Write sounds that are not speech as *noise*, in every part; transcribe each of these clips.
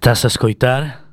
Estás a escoitar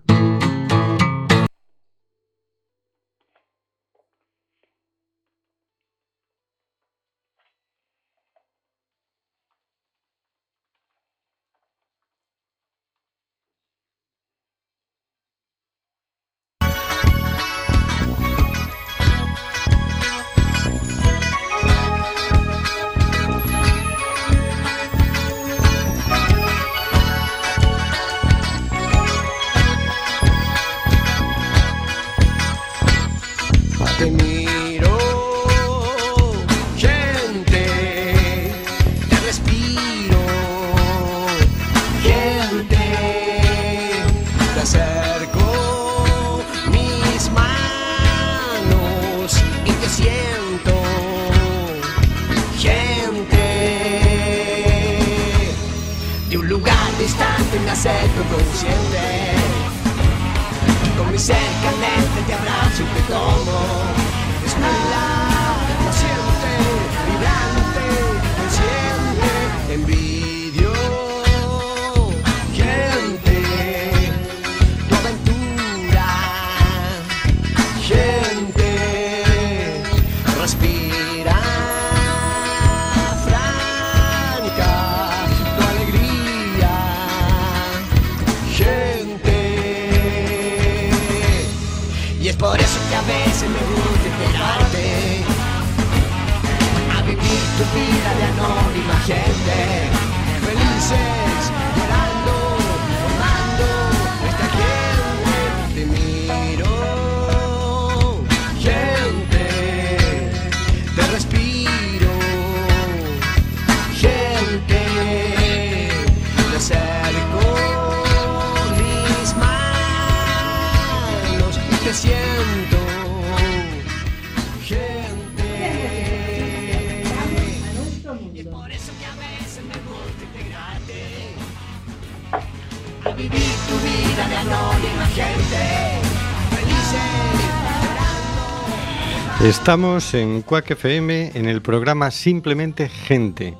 Estamos en Cuac FM en el programa Simplemente Gente,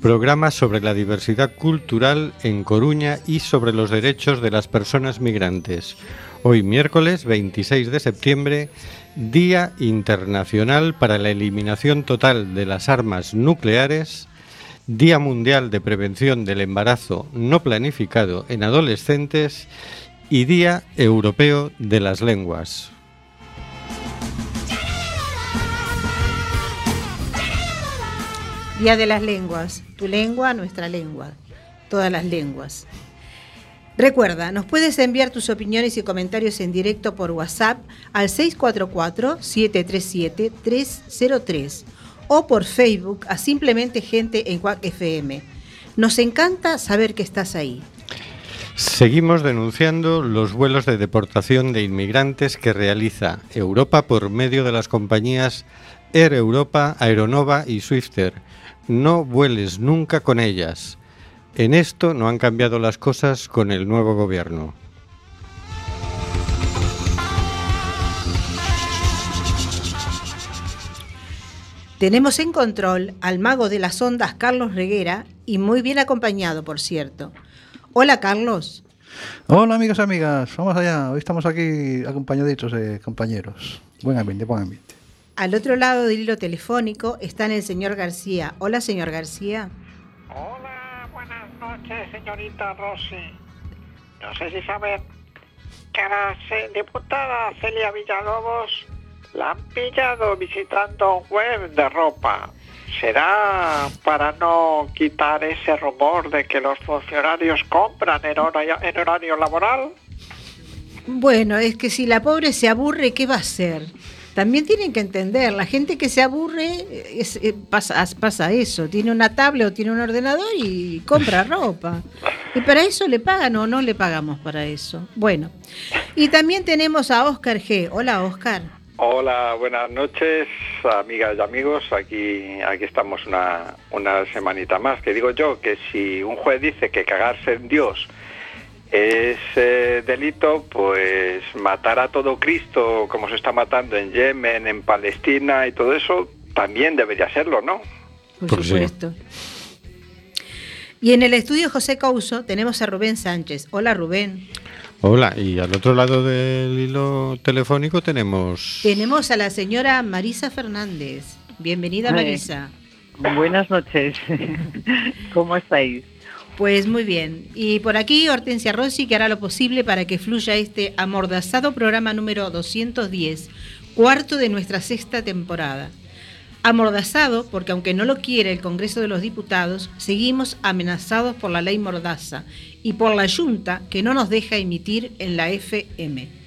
programa sobre la diversidad cultural en Coruña y sobre los derechos de las personas migrantes. Hoy miércoles 26 de septiembre, Día Internacional para la Eliminación Total de las Armas Nucleares, Día Mundial de Prevención del Embarazo No Planificado en Adolescentes y Día Europeo de las Lenguas. Día de las Lenguas. Tu lengua, nuestra lengua. Todas las lenguas. Recuerda, nos puedes enviar tus opiniones y comentarios en directo por WhatsApp al 644-737-303 o por Facebook a Simplemente Gente en Cuac FM. Nos encanta saber que estás ahí. Seguimos denunciando los vuelos de deportación de inmigrantes que realiza Europa por medio de las compañías Air Europa, Aeronova y Swifter no vueles nunca con ellas. En esto no han cambiado las cosas con el nuevo gobierno. Tenemos en control al mago de las ondas Carlos Reguera y muy bien acompañado, por cierto. Hola, Carlos. Hola, amigos y amigas. Vamos allá. Hoy estamos aquí acompañaditos de compañeros. Buen ambiente, buen ambiente. Al otro lado del hilo telefónico está el señor García. Hola, señor García. Hola, buenas noches, señorita Rossi. No sé si saben que a la diputada Celia Villalobos la han pillado visitando un web de ropa. ¿Será para no quitar ese rumor de que los funcionarios compran en en horario laboral? Bueno, es que si la pobre se aburre, ¿qué va a hacer? También tienen que entender, la gente que se aburre eh, pasa, pasa eso, tiene una tablet o tiene un ordenador y compra *laughs* ropa. Y para eso le pagan o no le pagamos para eso. Bueno, y también tenemos a Oscar G. Hola Oscar. Hola, buenas noches, amigas y amigos. Aquí, aquí estamos una, una semanita más. Que digo yo que si un juez dice que cagarse en Dios es delito pues matar a todo Cristo como se está matando en Yemen, en Palestina y todo eso, también debería serlo, ¿no? Por supuesto. Y en el estudio José Causo tenemos a Rubén Sánchez. Hola Rubén. Hola, y al otro lado del hilo telefónico tenemos... Tenemos a la señora Marisa Fernández. Bienvenida, Ay. Marisa. Buenas noches. *laughs* ¿Cómo estáis? Pues muy bien. Y por aquí Hortensia Rossi, que hará lo posible para que fluya este amordazado programa número 210, cuarto de nuestra sexta temporada. Amordazado porque aunque no lo quiere el Congreso de los Diputados, seguimos amenazados por la ley Mordaza y por la Junta que no nos deja emitir en la FM.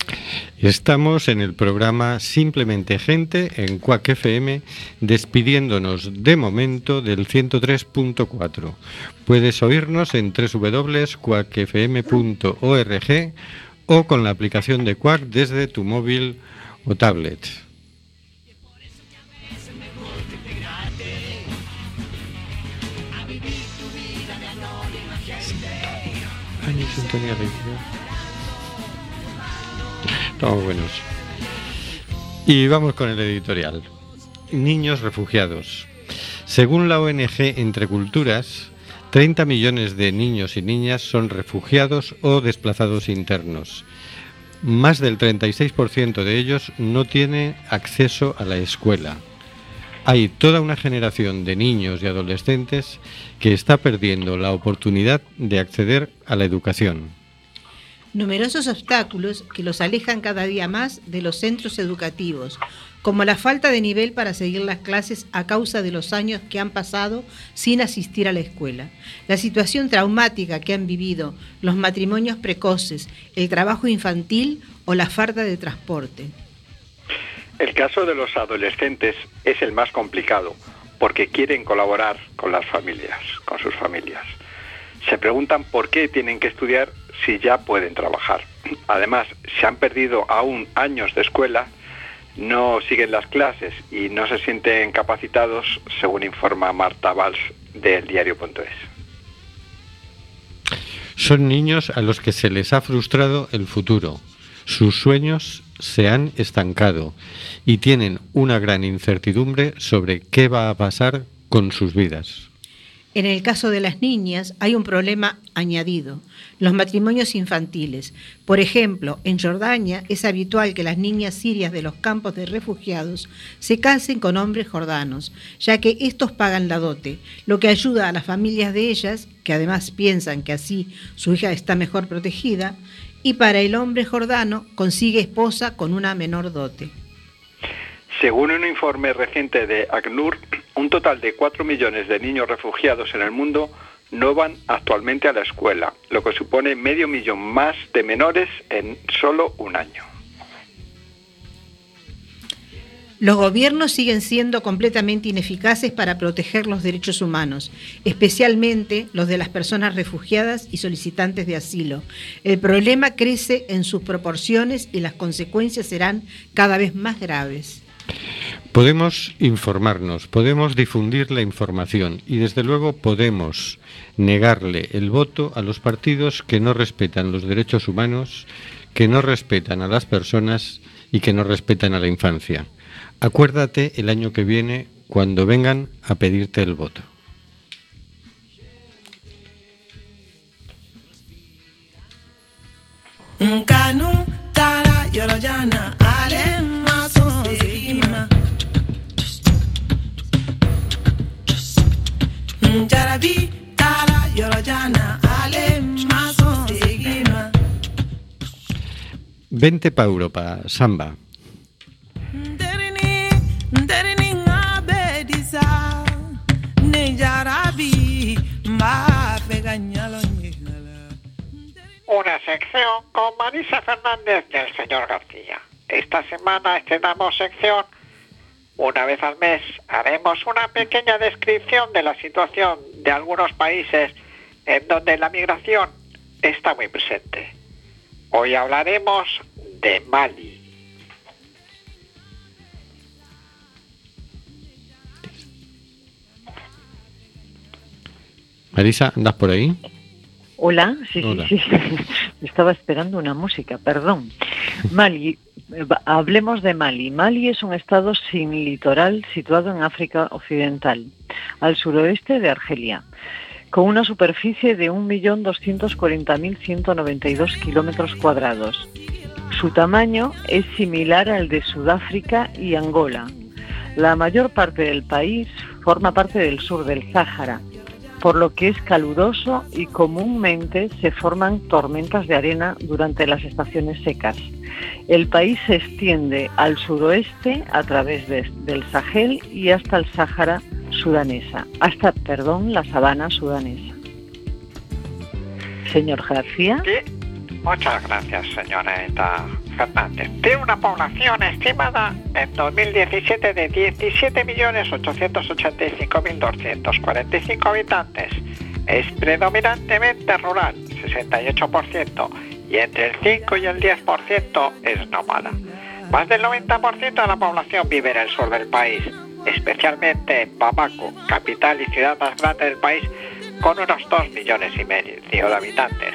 Estamos en el programa Simplemente Gente en Cuac FM, despidiéndonos de momento del 103.4. Puedes oírnos en www.cuacfm.org o con la aplicación de Cuac desde tu móvil o tablet. Estamos buenos. Y vamos con el editorial. Niños refugiados. Según la ONG Entre Culturas, 30 millones de niños y niñas son refugiados o desplazados internos. Más del 36% de ellos no tiene acceso a la escuela. Hay toda una generación de niños y adolescentes que está perdiendo la oportunidad de acceder a la educación. Numerosos obstáculos que los alejan cada día más de los centros educativos, como la falta de nivel para seguir las clases a causa de los años que han pasado sin asistir a la escuela, la situación traumática que han vivido, los matrimonios precoces, el trabajo infantil o la falta de transporte. El caso de los adolescentes es el más complicado porque quieren colaborar con las familias, con sus familias. Se preguntan por qué tienen que estudiar si ya pueden trabajar. Además, se han perdido aún años de escuela, no siguen las clases y no se sienten capacitados, según informa Marta Valls del diario.es. Son niños a los que se les ha frustrado el futuro. Sus sueños se han estancado y tienen una gran incertidumbre sobre qué va a pasar con sus vidas. En el caso de las niñas hay un problema añadido, los matrimonios infantiles. Por ejemplo, en Jordania es habitual que las niñas sirias de los campos de refugiados se casen con hombres jordanos, ya que estos pagan la dote, lo que ayuda a las familias de ellas, que además piensan que así su hija está mejor protegida, y para el hombre jordano consigue esposa con una menor dote. Según un informe reciente de ACNUR, un total de 4 millones de niños refugiados en el mundo no van actualmente a la escuela, lo que supone medio millón más de menores en solo un año. Los gobiernos siguen siendo completamente ineficaces para proteger los derechos humanos, especialmente los de las personas refugiadas y solicitantes de asilo. El problema crece en sus proporciones y las consecuencias serán cada vez más graves. Podemos informarnos, podemos difundir la información y desde luego podemos negarle el voto a los partidos que no respetan los derechos humanos, que no respetan a las personas y que no respetan a la infancia. Acuérdate el año que viene cuando vengan a pedirte el voto. Pa Europa, samba. Una sección con Marisa Fernández y el señor García. Esta semana estrenamos sección. Una vez al mes haremos una pequeña descripción de la situación de algunos países en donde la migración está muy presente. Hoy hablaremos de Mali. Marisa, ¿andas por ahí? Hola, sí, Hola. sí, sí. *laughs* Estaba esperando una música, perdón. Mali, hablemos de Mali. Mali es un estado sin litoral situado en África Occidental, al suroeste de Argelia. con una superficie de 1.240.192 kilómetros cuadrados. Su tamaño es similar al de Sudáfrica y Angola. La mayor parte del país forma parte del sur del Sáhara, por lo que es caluroso y comúnmente se forman tormentas de arena durante las estaciones secas. El país se extiende al suroeste a través de- del Sahel y hasta el Sáhara sudanesa, hasta, perdón, la sabana sudanesa. Señor García. Y muchas gracias, señorita Fernández. Tiene una población estimada en 2017 de 17.885.245 habitantes. Es predominantemente rural, 68%, y entre el 5 y el 10% es nómada. Más del 90% de la población vive en el sur del país, especialmente en Bamako, capital y ciudad más grande del país, con unos 2 millones y medio de habitantes,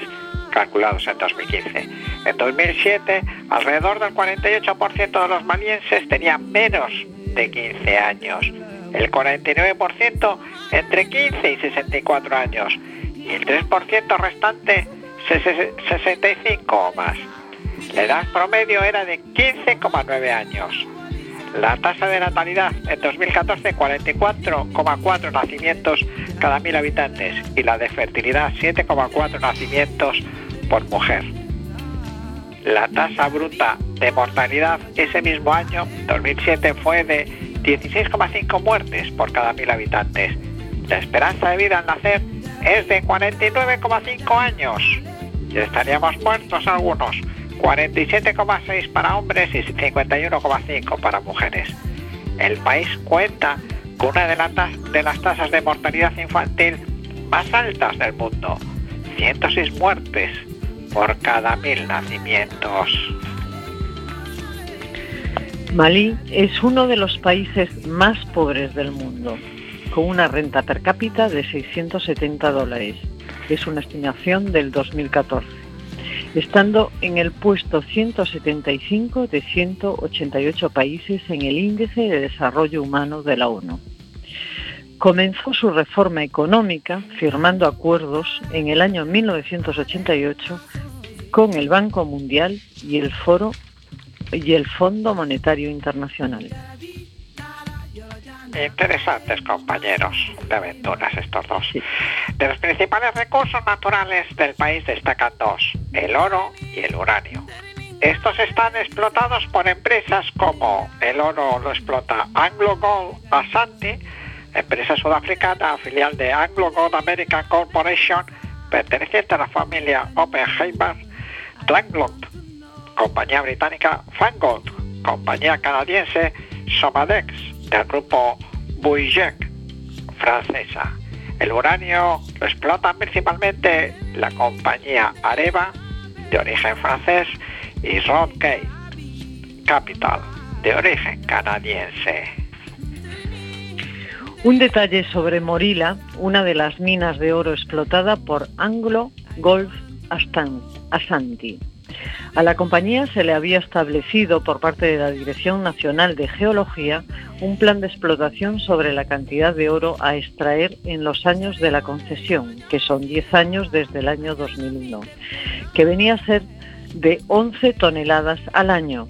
calculados en 2015. En 2007, alrededor del 48% de los malienses tenían menos de 15 años, el 49% entre 15 y 64 años, y el 3% restante se- se- 65 o más. La edad promedio era de 15,9 años. La tasa de natalidad en 2014 44,4 nacimientos cada mil habitantes y la de fertilidad 7,4 nacimientos por mujer. La tasa bruta de mortalidad ese mismo año, 2007, fue de 16,5 muertes por cada mil habitantes. La esperanza de vida al nacer es de 49,5 años. Y estaríamos muertos algunos. 47,6 para hombres y 51,5 para mujeres. El país cuenta con una de, de las tasas de mortalidad infantil más altas del mundo. 106 muertes por cada mil nacimientos. Malí es uno de los países más pobres del mundo, con una renta per cápita de 670 dólares. Es una estimación del 2014, estando en el puesto 175 de 188 países en el Índice de Desarrollo Humano de la ONU. Comenzó su reforma económica firmando acuerdos en el año 1988 con el Banco Mundial y el Foro y el Fondo Monetario Internacional. Interesantes compañeros de aventuras estos dos. De los principales recursos naturales del país destacan dos, el oro y el uranio. Estos están explotados por empresas como el oro lo explota Anglo Gold Ashanti, empresa sudafricana filial de Anglo Gold American Corporation, perteneciente a la familia Oppenheimer, Tranglock, compañía británica Fangold, compañía canadiense Somadex, del grupo Bouygues, francesa. El uranio lo explotan principalmente la compañía Areva, de origen francés, y Rodgate Capital, de origen canadiense. Un detalle sobre Morila, una de las minas de oro explotada por Anglo Gold A la compañía se le había establecido por parte de la Dirección Nacional de Geología un plan de explotación sobre la cantidad de oro a extraer en los años de la concesión, que son 10 años desde el año 2001, que venía a ser de 11 toneladas al año.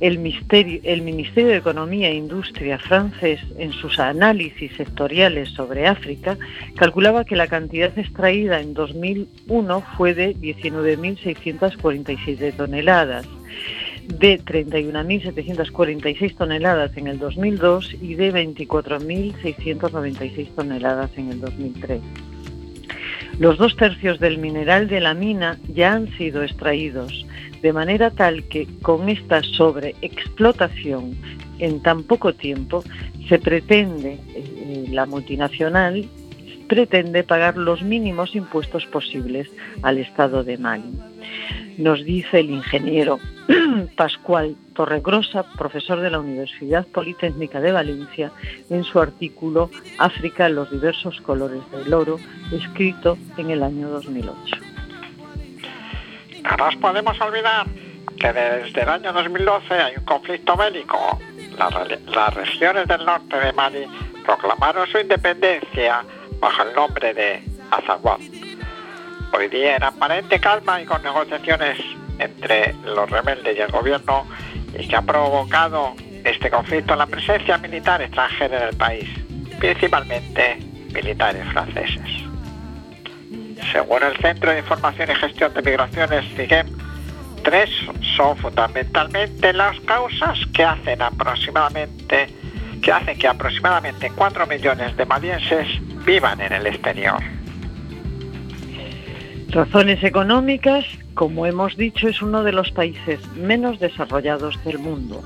El, Ministerio de Economía e Industria francés, en sus análisis sectoriales sobre África, calculaba que la cantidad extraída en 2001 fue de 19.647 toneladas, de 31.746 toneladas en el 2002 y de 24.696 toneladas en el 2003. Los dos tercios del mineral de la mina ya han sido extraídos, de manera tal que con esta sobreexplotación en tan poco tiempo se pretende, eh, la multinacional pretende pagar los mínimos impuestos posibles al Estado de Mali. Nos dice el ingeniero *clears throat* Pascual Torregrosa, profesor de la Universidad Politécnica de Valencia, en su artículo África, los diversos colores del oro, escrito en el año 2008. No podemos olvidar que desde el año 2012 hay un conflicto bélico. Las, las regiones del norte de Mali proclamaron su independencia bajo el nombre de Azawad. Hoy día en aparente calma y con negociaciones entre los rebeldes y el gobierno y que ha provocado este conflicto la presencia militar extranjera en el país, principalmente militares franceses. Según el Centro de Información y Gestión de Migraciones, CIGEM, tres son fundamentalmente las causas que hacen aproximadamente que hacen que aproximadamente 4 millones de malienses vivan en el exterior. Razones económicas, como hemos dicho, es uno de los países menos desarrollados del mundo,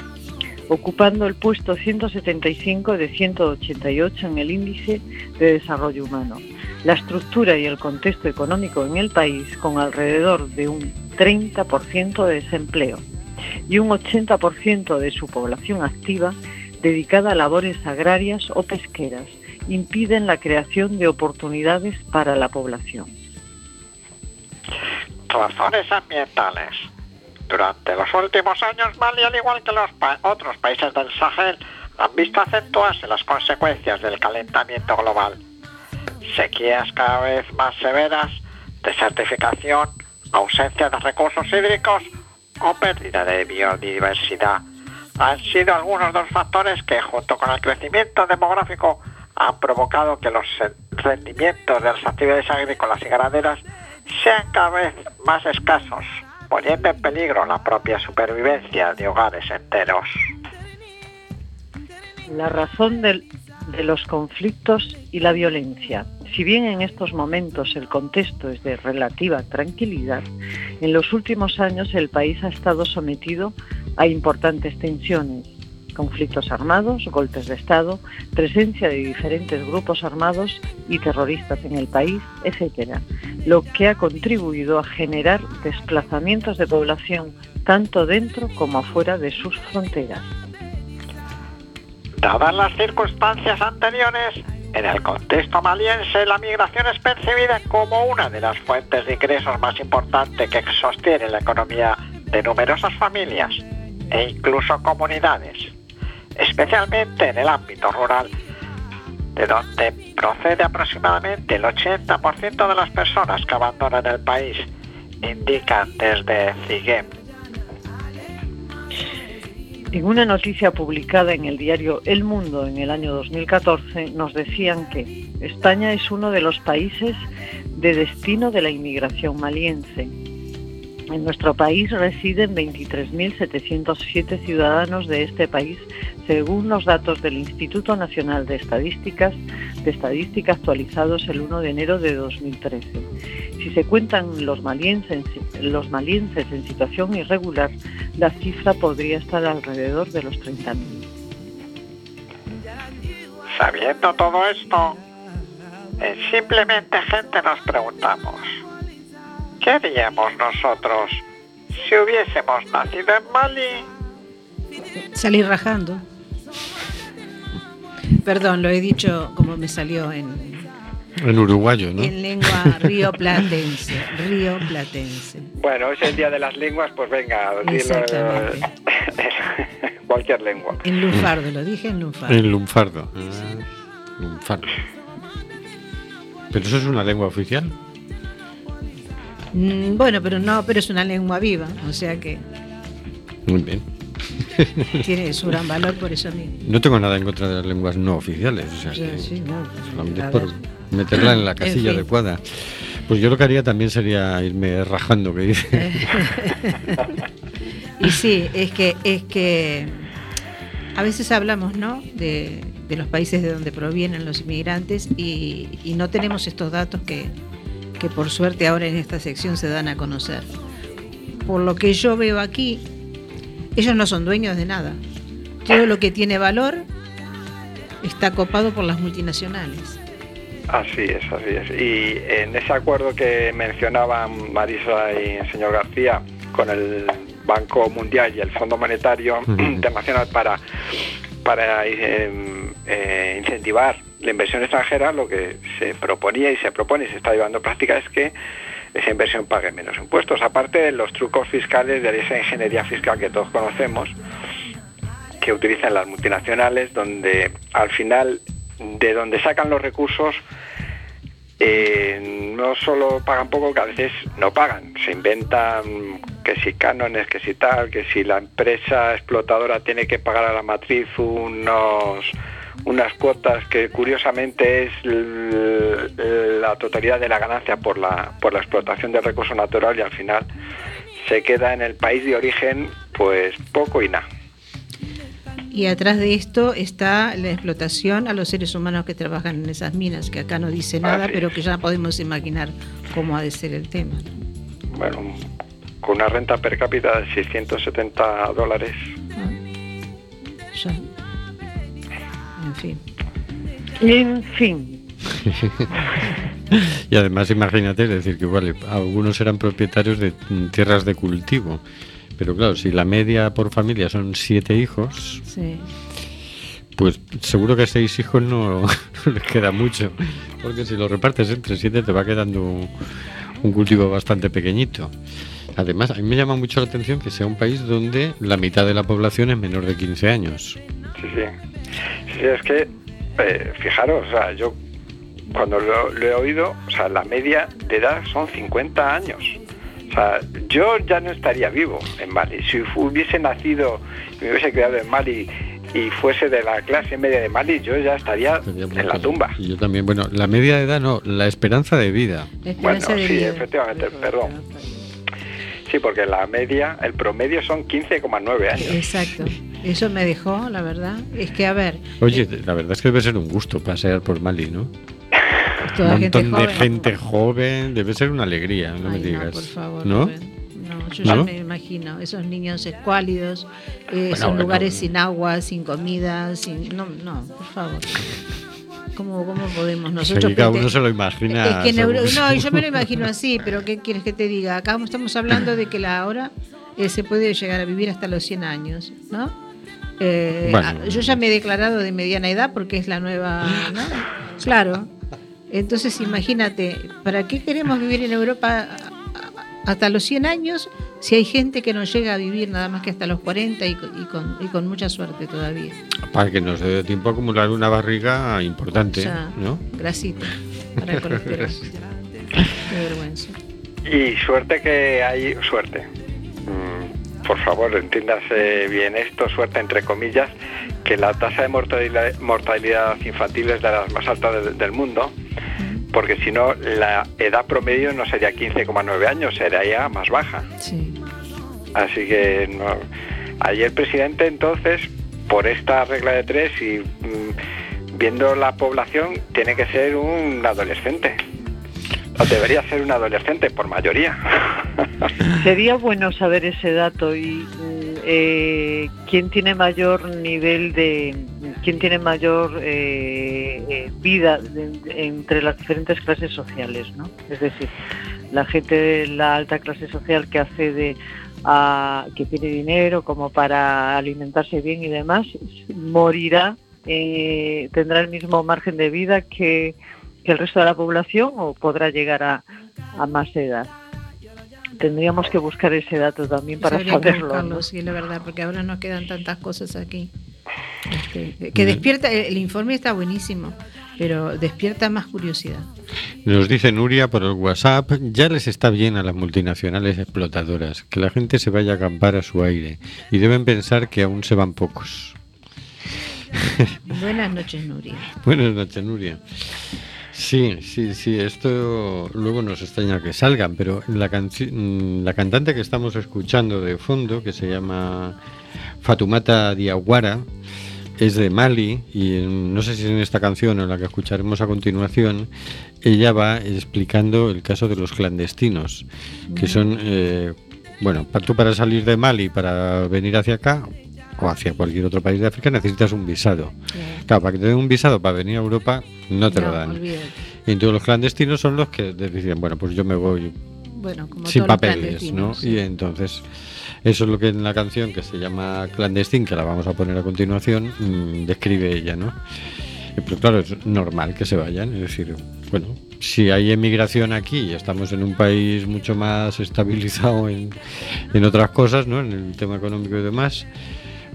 ocupando el puesto 175 de 188 en el índice de desarrollo humano. La estructura y el contexto económico en el país, con alrededor de un 30% de desempleo y un 80% de su población activa dedicada a labores agrarias o pesqueras, impiden la creación de oportunidades para la población. Razones ambientales. Durante los últimos años, Mali, al igual que los pa- otros países del Sahel, han visto acentuarse las consecuencias del calentamiento global. Sequías cada vez más severas, desertificación, ausencia de recursos hídricos o pérdida de biodiversidad han sido algunos de los factores que, junto con el crecimiento demográfico, han provocado que los rendimientos de las actividades agrícolas y ganaderas sean cada vez más escasos, poniendo en peligro la propia supervivencia de hogares enteros. La razón de los conflictos y la violencia. Si bien en estos momentos el contexto es de relativa tranquilidad, en los últimos años el país ha estado sometido a importantes tensiones, conflictos armados, golpes de Estado, presencia de diferentes grupos armados y terroristas en el país, etc., lo que ha contribuido a generar desplazamientos de población tanto dentro como afuera de sus fronteras. Dadas las circunstancias anteriores, en el contexto maliense la migración es percibida como una de las fuentes de ingresos más importantes que sostiene la economía de numerosas familias e incluso comunidades, especialmente en el ámbito rural, de donde procede aproximadamente el 80% de las personas que abandonan el país, indican desde CIGEM. En una noticia publicada en el diario El Mundo en el año 2014 nos decían que España es uno de los países de destino de la inmigración maliense. En nuestro país residen 23.707 ciudadanos de este país, según los datos del Instituto Nacional de Estadísticas, de Estadística actualizados el 1 de enero de 2013. Si se cuentan los malienses, en situación irregular, la cifra podría estar alrededor de los 30.000. Sabiendo todo esto, en simplemente gente nos preguntamos, ¿qué haríamos nosotros si hubiésemos nacido en Mali? Salir rajando. Perdón, lo he dicho como me salió en, En uruguayo, ¿no? en lengua rioplatense. Rioplatense. Bueno, es el día de las lenguas, pues venga, dilo, Exactamente. *laughs* cualquier lengua. En lunfardo, lo dije en lunfardo. En lunfardo. Ah, lunfardo. ¿Pero eso es una lengua oficial? Mm, Bueno, pero no, pero es una lengua viva, o sea que Muy bien. tiene su gran valor por eso mismo. No tengo nada en contra de las lenguas no oficiales. O sea, Sí, que sí, no, pues, solamente es por meterla en la casilla fin. adecuada. Pues yo lo que haría también sería irme rajando, que dice. *laughs* Y sí, es que, es que a veces hablamos, ¿no? De, de los países de donde provienen los inmigrantes y, y no tenemos estos datos que, que por suerte ahora en esta sección se dan a conocer. Por lo que yo veo aquí, ellos no son dueños de nada. Todo lo que tiene valor está copado por las multinacionales. Así es, así es. Y en ese acuerdo que mencionaban Marisa y el señor García con el Banco Mundial y el Fondo Monetario. Internacional para, para eh, eh, incentivar la inversión extranjera, lo que se proponía y se propone y se está llevando práctica es que esa inversión pague menos impuestos, aparte de los trucos fiscales de esa ingeniería fiscal que todos conocemos, que utilizan las multinacionales, donde al final de donde sacan los recursos eh, no solo pagan poco, que a veces no pagan. Se inventan que si cánones, que si tal, que si la empresa explotadora tiene que pagar a la matriz unos unas cuotas que curiosamente es la totalidad de la ganancia por la, por la explotación del recurso natural y al final se queda en el país de origen pues poco y nada. Y atrás de esto está la explotación a los seres humanos que trabajan en esas minas, que acá no dice nada, pero que ya podemos imaginar cómo ha de ser el tema. Bueno, con una renta per cápita de 670 dólares. Ya. En fin. En fin, *laughs* Y además imagínate, es decir, que igual algunos eran propietarios de tierras de cultivo. Pero claro, si la media por familia son siete hijos, Sí. pues seguro que seis hijos no, no *laughs* les queda mucho. Porque si lo repartes entre siete te va quedando un, un cultivo bastante pequeñito. Además, a mí me llama mucho la atención que sea un país donde la mitad de la población es menor de 15 años. Sí, sí. Sí, es que, eh, fijaros, o sea, yo cuando lo, lo he oído, o sea, la media de edad son 50 años. O sea, yo ya no estaría vivo en Mali. Si hubiese nacido, me hubiese criado en Mali y fuese de la clase media de Mali, yo ya estaría en la tumba. Y yo también, bueno, la media de edad no, la esperanza de vida. Esperanza Bueno, de sí, vida. efectivamente, perdón. Sí, porque la media, el promedio son 15,9 años. Exacto. Eso me dejó, la verdad. Es que, a ver, Oye, la verdad es que debe ser un gusto pasear por Mali, ¿no? un gente montón de joven. gente joven, debe ser una alegría, no me digas. No, por favor. ¿No? No, yo ya me imagino, esos niños escuálidos, eh, esos bueno, lugares bueno. sin agua, sin comida, sin... No, no, por favor. ¿Cómo, cómo podemos nosotros... que cada uno se lo imagina. Es que en Euro- según- No, yo me lo imagino así, pero ¿qué quieres que te diga? Acá estamos hablando de que la hora eh, se puede llegar a vivir hasta los 100 años, ¿no? Eh, Bueno. ah, yo ya me he declarado de mediana edad porque es la nueva, ¿no? Claro. Entonces imagínate, ¿para qué queremos vivir en Europa hasta los 100 años si hay gente que no llega a vivir nada más que hasta los 40 y, con- y con, y con mucha suerte todavía? Para que nos dé tiempo a acumular una barriga importante, Ya, ¿no? Grasita para el colesterol. *laughs* Qué vergüenza. Y suerte que hay suerte. Mm, por favor, entiéndase bien esto, suerte entre comillas, que la tasa de mortalidad, mortalidad infantil es de las más altas del, del mundo, porque si no, la edad promedio no sería 15,9 años, sería más baja. Sí. Así que no. ayer el presidente entonces, por esta regla de tres y mm, viendo la población, tiene que ser un adolescente. Debería ser un adolescente por mayoría. *laughs* sería bueno saber ese dato y eh, quién tiene mayor nivel de, quién tiene mayor eh, eh, vida de- de- entre las diferentes clases sociales, ¿no? Es decir, la gente de la alta clase social que accede a que tiene dinero como para alimentarse bien y demás morirá, eh, tendrá el mismo margen de vida que, que el resto de la población o podrá llegar a, a más edad. Tendríamos que buscar ese dato también para saberlo. buscarlo, ¿no? sí, la verdad, porque ahora nos quedan tantas cosas aquí. Este, que despierta, el, el informe está buenísimo, pero despierta más curiosidad. Nos dice Nuria por el WhatsApp, ya les está bien a las multinacionales explotadoras, que la gente se vaya a acampar a su aire y deben pensar que aún se van pocos. Buenas noches, Nuria. *laughs* Buenas noches, Nuria. Sí, sí, sí, esto luego nos extraña que salgan, pero la, mm, la cantante que estamos escuchando de fondo, que se llama Fatumata Diawara, es de Mali y en- no sé si en esta canción o en la que escucharemos a continuación, ella va explicando el caso de los clandestinos, que son, eh, bueno, tú para salir de Mali, para venir hacia acá o hacia cualquier otro país de África necesitas un visado. Claro, para que te den un visado para venir a Europa no te lo No, dan. olvídate. Y entonces los clandestinos son los que deciden, bueno, pues yo me voy Bueno, como sin papeles, ¿no? clandestinos, Y entonces eso es lo que en la canción que se llama Clandestín, que la vamos a poner a continuación, mm, describe ella, ¿no? Pero claro, es normal que se vayan, es decir, bueno, si hay emigración aquí y estamos en un país mucho más estabilizado en, en otras cosas, ¿no? En el tema económico y demás,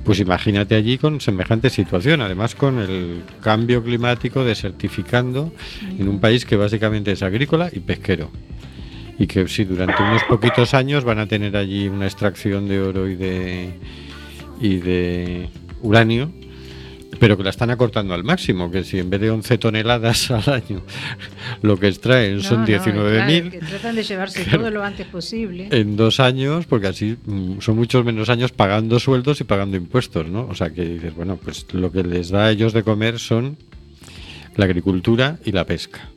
Pues imagínate allí con semejante situación, además con el cambio climático desertificando en un país que básicamente es agrícola y pesquero. Y que sí, durante unos poquitos años van a tener allí una extracción de oro y de, y de uranio, pero que la están acortando al máximo, que si en vez de 11 toneladas al año *laughs* lo que extraen son No, no, 19.000, claro, que tratan de llevarse Claro. todo lo antes posible. en dos años, porque así mm, son muchos menos años pagando sueldos y pagando impuestos, ¿no? O sea que dices, bueno, pues lo que les da a ellos de comer son la agricultura y la pesca.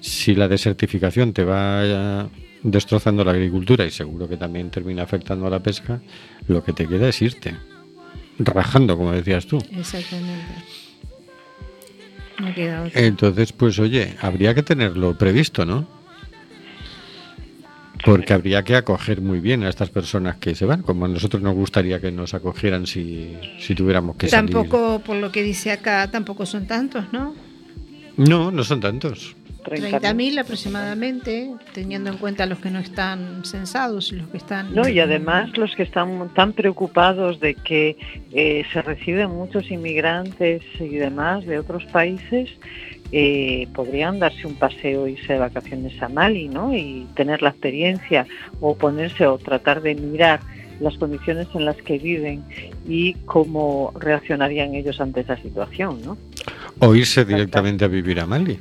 Si la desertificación te va eh, destrozando la agricultura y seguro que también termina afectando a la pesca, lo que te queda es irte, rajando, como decías tú. Exactamente. No queda otra. Entonces, pues oye, habría que tenerlo previsto, ¿no? Porque habría que acoger muy bien a estas personas que se van, como a nosotros nos gustaría que nos acogieran si, si tuviéramos que salir. Tampoco, por lo que dice acá, tampoco son tantos, ¿no? No, no son tantos. 30.000. 30.000 aproximadamente, teniendo en cuenta los que no están censados y los que están... No, y además los que están tan preocupados de que eh, se reciben muchos inmigrantes y demás de otros países, eh, podrían darse un paseo, irse de vacaciones a Mali, ¿no? Y tener la experiencia o ponerse o tratar de mirar las condiciones en las que viven y cómo reaccionarían ellos ante esa situación, ¿no? O irse directamente a vivir a Mali.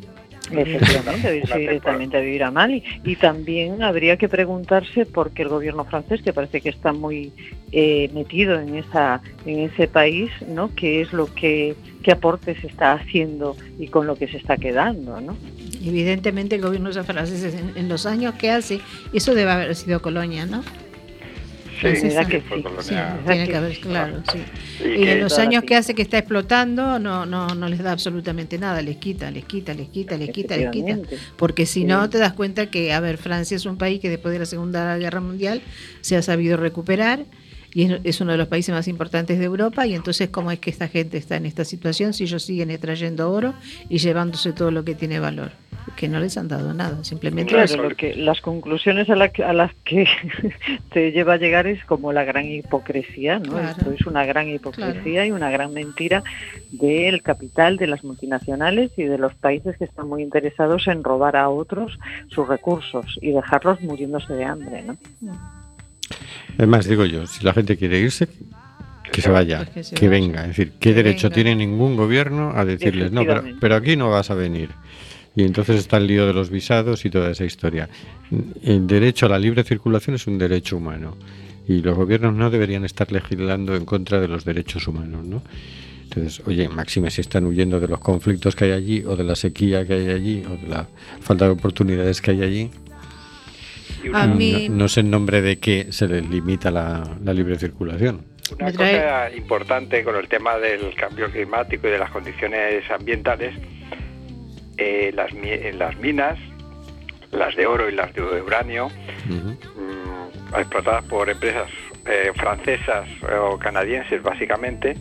Efectivamente, *laughs* irse directamente a vivir a Mali. Y también habría que preguntarse por qué el gobierno francés, que parece que está muy eh, metido en esa en ese país, ¿no? ¿Qué es lo que qué aportes está haciendo y con lo que se está quedando, ¿no? Evidentemente el gobierno de francés en, en los años que hace, eso debe haber sido colonia, ¿no? Que fue sí. Sí, ¿verdad tiene que haber, claro, sí. Y en los años que hace que está explotando, no, no, no les da absolutamente nada, les quita, les quita, les quita, les quita, les quita. Porque si Sí. no, te das cuenta que, a ver, Francia es un país que después de la Segunda Guerra Mundial se ha sabido recuperar y es, es uno de los países más importantes de Europa. Y entonces, ¿cómo es que esta gente está en esta situación si ellos siguen extrayendo oro y llevándose todo lo que tiene valor? Que no les han dado nada, simplemente. Claro, lo que, las conclusiones a, la a las que *laughs* te lleva a llegar es como la gran hipocresía, ¿no? Claro. Esto es una gran hipocresía y una gran mentira del capital, de las multinacionales y de los países que están muy interesados en robar a otros sus recursos y dejarlos muriéndose de hambre, ¿no? Además, digo yo, si la gente quiere irse, que se vaya, Pues que se que vaya. venga. Es decir, ¿qué Que derecho venga. tiene ningún gobierno a decirles, no, pero, pero aquí no vas a venir? Y entonces está el lío de los visados y toda esa historia. El derecho a la libre circulación es un derecho humano y los gobiernos no deberían estar legislando en contra de los derechos humanos, ¿no? Entonces, oye, máxime si están huyendo de los conflictos que hay allí o de la sequía que hay allí o de la falta de oportunidades que hay allí. A no- mí- no, sé en nombre de qué se les limita la, la libre circulación. una cosa importante con el tema del cambio climático y de las condiciones ambientales, eh, las, en las minas, las de oro y las de uranio, mm, explotadas por empresas eh, francesas o canadienses básicamente,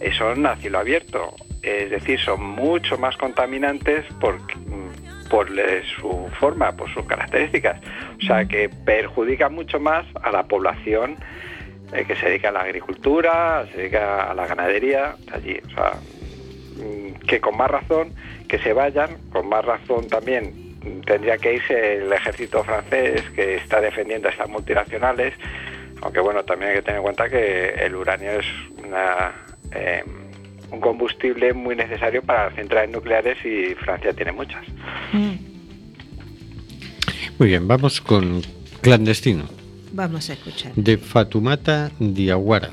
eh, son a cielo abierto. Es decir, son mucho más contaminantes por, mm, por su forma, por sus características. O sea, que perjudica mucho más a la población eh, que se dedica a la agricultura, se dedica a la ganadería, allí. O sea, que con más razón que se vayan, con más razón también mm, tendría que irse el ejército francés que está defendiendo a estas multinacionales, aunque bueno, también hay que tener en cuenta que el uranio es una, eh, un combustible muy necesario para centrales nucleares y Francia tiene muchas. Mm. Muy bien, vamos con Clandestino, Vamos a escuchar. de Fatumata Diawara.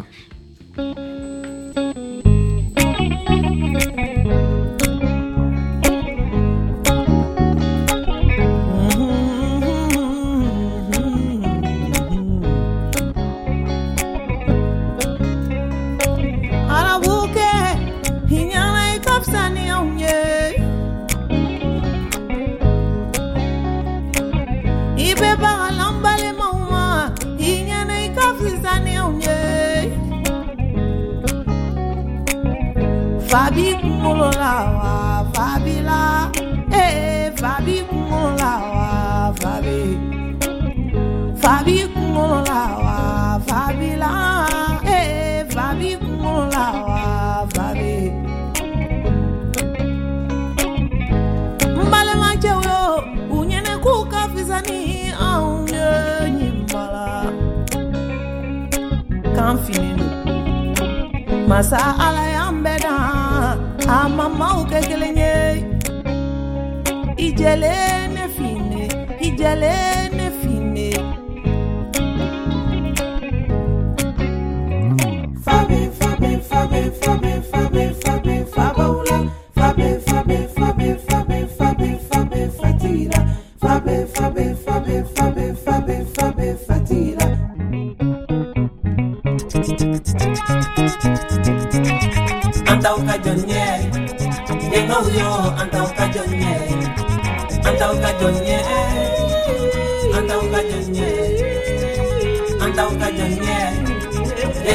life for me.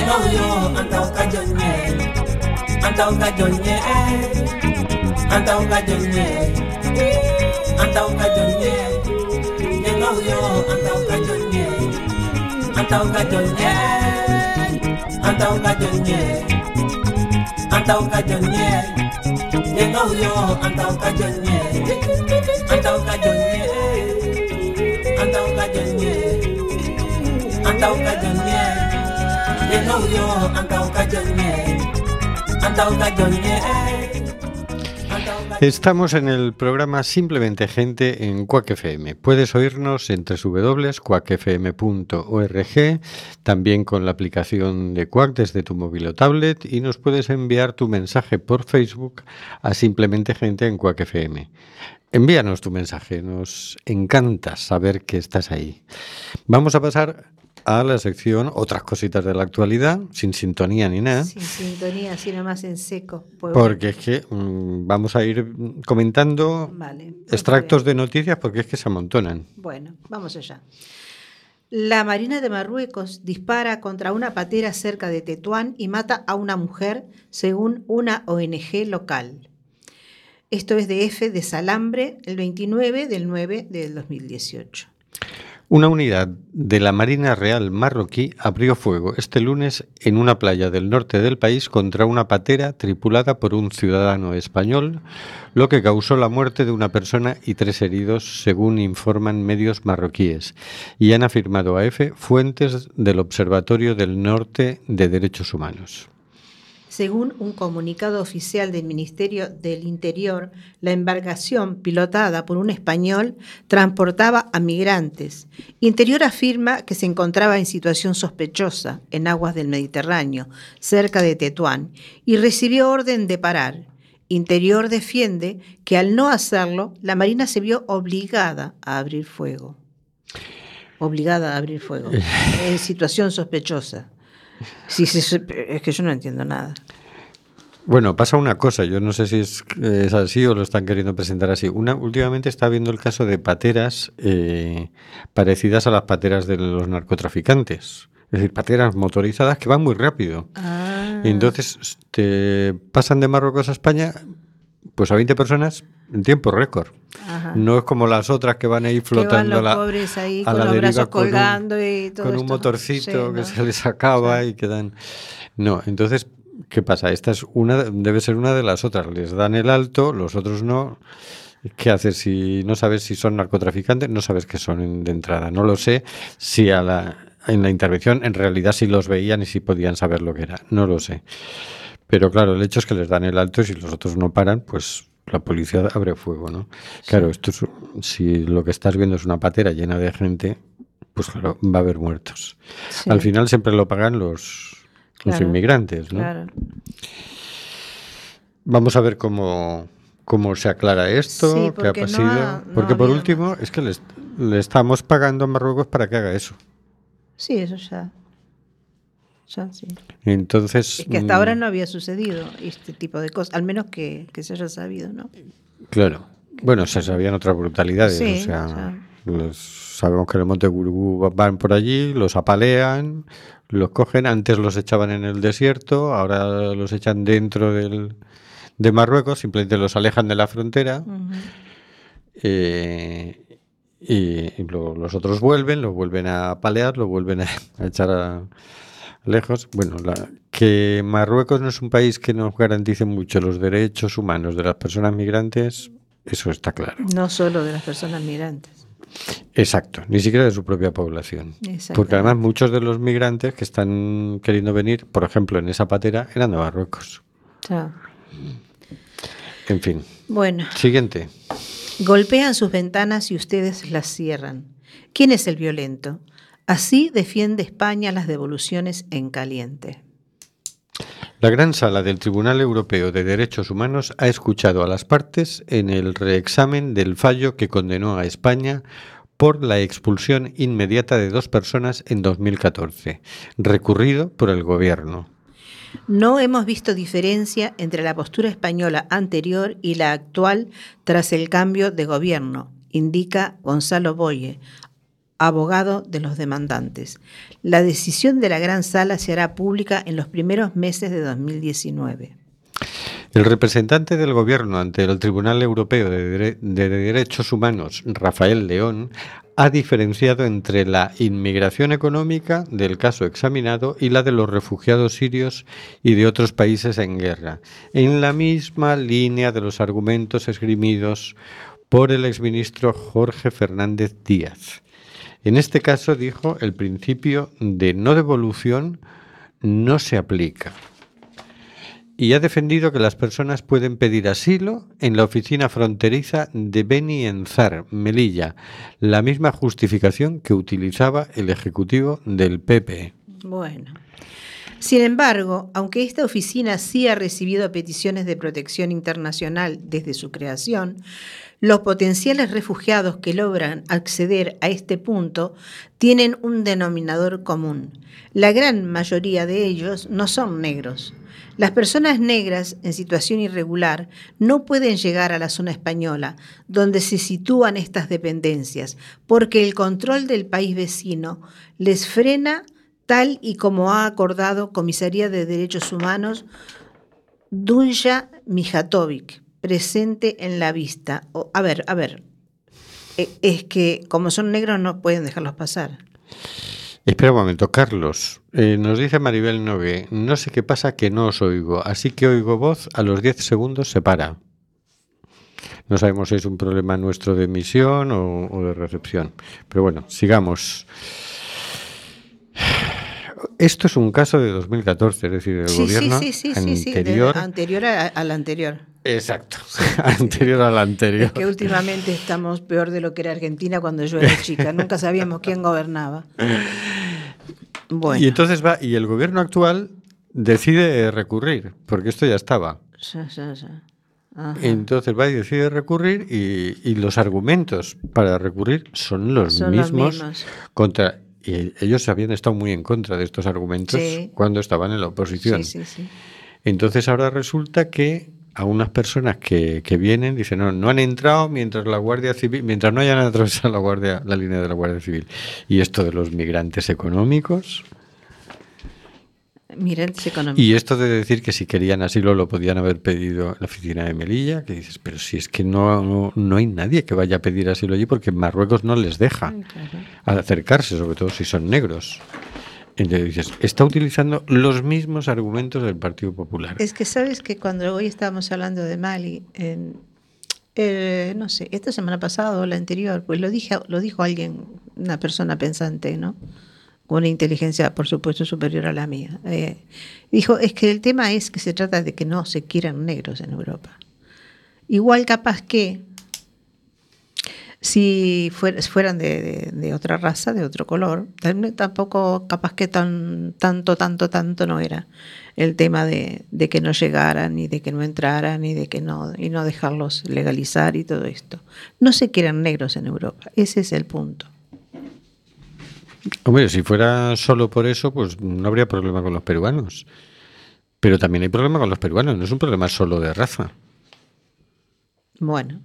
nonyo antauka jonye antauka jonye antauka jonye antauka jonye nonyo antauka jonye antauka jonye antauka jonye antauka jonye nonyo antauka jonye antauka jonye antauka jonye antauka jonye Estamos en el programa Simplemente Gente en Quack FM. Puedes oírnos en www.quackfm.org, también con la aplicación de Quack desde tu móvil o tablet y nos puedes enviar tu mensaje por Facebook a Simplemente Gente en Quack FM. Envíanos tu mensaje, nos encanta saber que estás ahí. Vamos a pasar a la sección Otras cositas de la actualidad, sin sintonía ni nada. Sin sintonía, así nomás en seco. Pues Porque es que mm, vamos a ir comentando Vale, extractos de noticias porque es que se amontonan. Bueno, vamos allá. La Marina de Marruecos dispara contra una patera cerca de Tetuán y mata a una mujer, según una ONG local. Esto es de F de Salambre, el 29 del 9 del 2018. Una unidad de la Marina Real marroquí abrió fuego este lunes en una playa del norte del país contra una patera tripulada por un ciudadano español, lo que causó la muerte de una persona y tres heridos, según informan medios marroquíes, y han afirmado a EFE fuentes del Observatorio del Norte de Derechos Humanos. Según un comunicado oficial del Ministerio del Interior, la embarcación pilotada por un español transportaba a migrantes. Interior afirma que se encontraba en situación sospechosa en aguas del Mediterráneo, cerca de Tetuán, y recibió orden de parar. Interior defiende que al no hacerlo, la Marina se vio obligada a abrir fuego. Obligada a abrir fuego. *laughs* En situación sospechosa. Sí, sí, es que yo no entiendo nada. Bueno, pasa una cosa, yo no sé si es, es así o lo están queriendo presentar así. Una, últimamente está viendo el caso de pateras eh, parecidas a las pateras de los narcotraficantes. Es decir, pateras motorizadas que van muy rápido. Ah, Y entonces te pasan de Marruecos a España, pues a 20 personas en tiempo récord. ajá. No es como las otras que van ahí Que van flotando los pobres ahí a con la los deriva brazos con un- colgando y todo con un motorcito Sí, que se les acaba Sí. y quedan. No, entonces, ¿qué pasa? Esta es una, debe ser una de las otras. Les dan el alto, los otros no. ¿Qué haces si no sabes si son narcotraficantes? No sabes que son de entrada. No lo sé si a la, en la intervención en realidad sí los veían y si podían saber lo que era. No lo sé. Pero claro, el hecho es que les dan el alto y si los otros no paran, pues la policía abre fuego, ¿no? Claro, esto es, si lo que estás viendo es una patera llena de gente, pues claro, va a haber muertos. Sí, Al final siempre lo pagan los, los inmigrantes, ¿no? Claro. Vamos a ver cómo, cómo se aclara esto, Sí, qué ha no pasado. ha- no porque por último, es que le estamos pagando a Marruecos para que haga eso. Sí, eso ya. Ya, sí. Entonces, Es que hasta ahora mm, no había sucedido este tipo de cosas, al menos que, que se haya sabido, ¿no? Claro. Bueno, se sabían otras brutalidades. Sí, o sea, ya. los- sabemos que en el Monte Gurugú van por allí, los apalean, los cogen. Antes los echaban en el desierto, ahora los echan dentro del, de Marruecos, simplemente los alejan de la frontera. Eh, y y lo- los otros vuelven, los vuelven a apalear, los vuelven a, a echar a- lejos. Bueno, la- que Marruecos no es un país que nos garantice mucho los derechos humanos de las personas migrantes, eso está claro. No solo de las personas migrantes. Exacto, ni siquiera de su propia población. Porque además muchos de los migrantes que están queriendo venir, por ejemplo, en esa patera, eran de Marruecos. En fin. Bueno, Siguiente. golpean sus ventanas y ustedes las cierran. ¿Quién es el violento? Así defiende España las devoluciones en caliente. La Gran Sala del Tribunal Europeo de Derechos Humanos ha escuchado a las partes en el reexamen del fallo que condenó a España por la expulsión inmediata de dos personas en 2014, recurrido por el Gobierno. No hemos visto diferencia entre la postura española anterior y la actual tras el cambio de gobierno, indica Gonzalo Boye, abogado de los demandantes. La decisión de la Gran Sala se hará pública en los primeros meses de 2019. El representante del Gobierno ante el Tribunal Europeo de, Dere- de Derechos Humanos, Rafael León, ha diferenciado entre la inmigración económica del caso examinado y la de los refugiados sirios y de otros países en guerra, en la misma línea de los argumentos esgrimidos por el exministro Jorge Fernández Díaz. En este caso, dijo, el principio de no devolución no se aplica y ha defendido que las personas pueden pedir asilo en la oficina fronteriza de Beni Enzar, Melilla, la misma justificación que utilizaba el Ejecutivo del PP. Bueno. Sin embargo, aunque esta oficina sí ha recibido peticiones de protección internacional desde su creación, los potenciales refugiados que logran acceder a este punto tienen un denominador común. La gran mayoría de ellos no son negros. Las personas negras en situación irregular no pueden llegar a la zona española, donde se sitúan estas dependencias, porque el control del país vecino les frena tal y como ha acordado Comisaría de Derechos Humanos Dunja Mijatovic, presente en la vista. O- a ver, a ver, e- es que como son negros no pueden dejarlos pasar. Espera un momento, Carlos. eh, nos dice Maribel Nogue, no sé qué pasa que no os oigo, así que oigo voz, a los 10 segundos se para. No sabemos si es un problema nuestro de emisión o, o de recepción. Pero bueno, sigamos. Esto es un caso de 2014, es decir, del Sí, gobierno sí, sí, sí, sí, de- anterior. anterior a- al anterior. Exacto, *laughs* anterior al anterior. Es que últimamente estamos peor de lo que era Argentina cuando yo era chica. Nunca sabíamos quién gobernaba. Bueno, Y entonces va, y el gobierno actual decide recurrir, porque esto ya estaba. ya, ya, ya. Entonces va y decide recurrir y, y los argumentos para recurrir son los Son los mismos mismos. contra y ellos habían estado muy en contra de estos argumentos Sí. cuando estaban en la oposición. Sí, sí, sí. Entonces ahora resulta que a unas personas que, que vienen dicen no, no han entrado mientras la Guardia Civil, mientras no hayan atravesado la guardia, la línea de la Guardia Civil. Y esto de los migrantes económicos Y esto de decir que si querían asilo lo podían haber pedido en la oficina de Melilla, que dices, pero si es que no, no, no hay nadie que vaya a pedir asilo allí porque Marruecos no les deja Claro. acercarse, sobre todo si son negros. Entonces dices, está utilizando los mismos argumentos del Partido Popular. Es que sabes que cuando hoy estábamos hablando de Mali, en, eh, no sé, esta semana pasada o la anterior, pues lo dije, lo dijo alguien, una persona pensante, ¿no? Con una inteligencia, por supuesto, superior a la mía. Eh, dijo, es que el tema es que se trata de que no se quieran negros en Europa. Igual capaz que si fuer- fueran de, otra raza, de otro color, tam- tampoco capaz que tan, tanto, tanto, tanto no era el tema de, de que no llegaran, y de que no entraran, y de que no, y no dejarlos legalizar y todo esto. No se quieran negros en Europa, ese es el punto. Hombre, si fuera solo por eso, pues no habría problema con los peruanos. Pero también hay problema con los peruanos, no es un problema solo de raza. Bueno,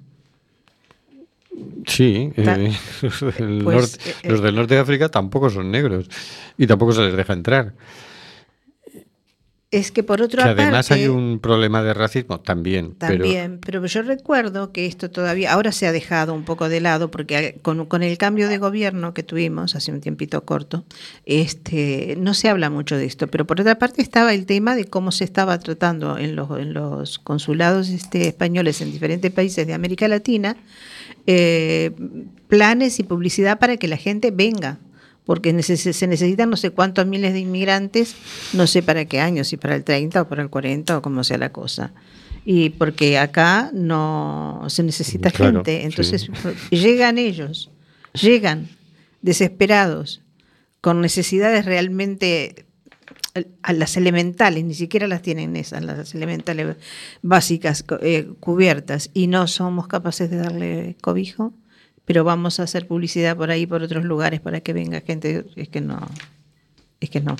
Sí, eh, *laughs* los, del Pues, norte- eh, los del norte de África tampoco son negros y tampoco se les deja entrar. Es que por Que otra además parte... hay un problema de racismo también. También, pero... yo recuerdo que esto todavía, ahora se ha dejado un poco de lado, porque con, con el cambio de gobierno que tuvimos hace un tiempito corto, este, no se habla mucho de esto, pero por otra parte estaba el tema de cómo se estaba tratando en los, en los consulados este, españoles en diferentes países de América Latina, eh, planes y publicidad para que la gente venga porque se necesitan no sé cuántos miles de inmigrantes, no sé para qué año, si para el 30 o para el 40 o como sea la cosa. Y porque acá no se necesita Claro, gente, entonces sí. llegan ellos, llegan desesperados, con necesidades realmente a las elementales, ni siquiera las tienen esas, las elementales básicas eh, cubiertas, y no somos capaces de darle cobijo pero vamos a hacer publicidad por ahí, por otros lugares, para que venga gente. Es que no. Es que no.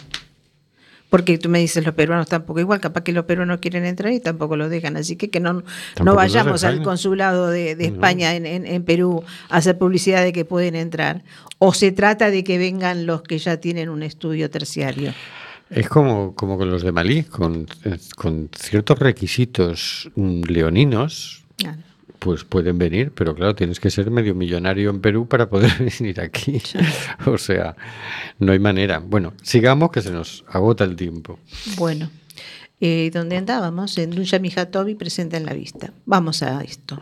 Porque tú me dices, los peruanos tampoco igual, capaz que los peruanos quieren entrar y tampoco lo dejan. Así que que no, no vayamos los al consulado de, de No. España en, en- en Perú a hacer publicidad de que pueden entrar. O se trata de que vengan los que ya tienen un estudio terciario. Es como, como con los de Malí, con, con ciertos requisitos mm, leoninos, Claro. Pues pueden venir, pero claro, tienes que ser medio millonario en Perú para poder *laughs* venir aquí. *laughs* o sea, no hay manera. Bueno, sigamos que se nos agota el tiempo. Bueno, eh, donde andábamos, en Dunya Mijatovi presenta en la vista. Vamos a esto.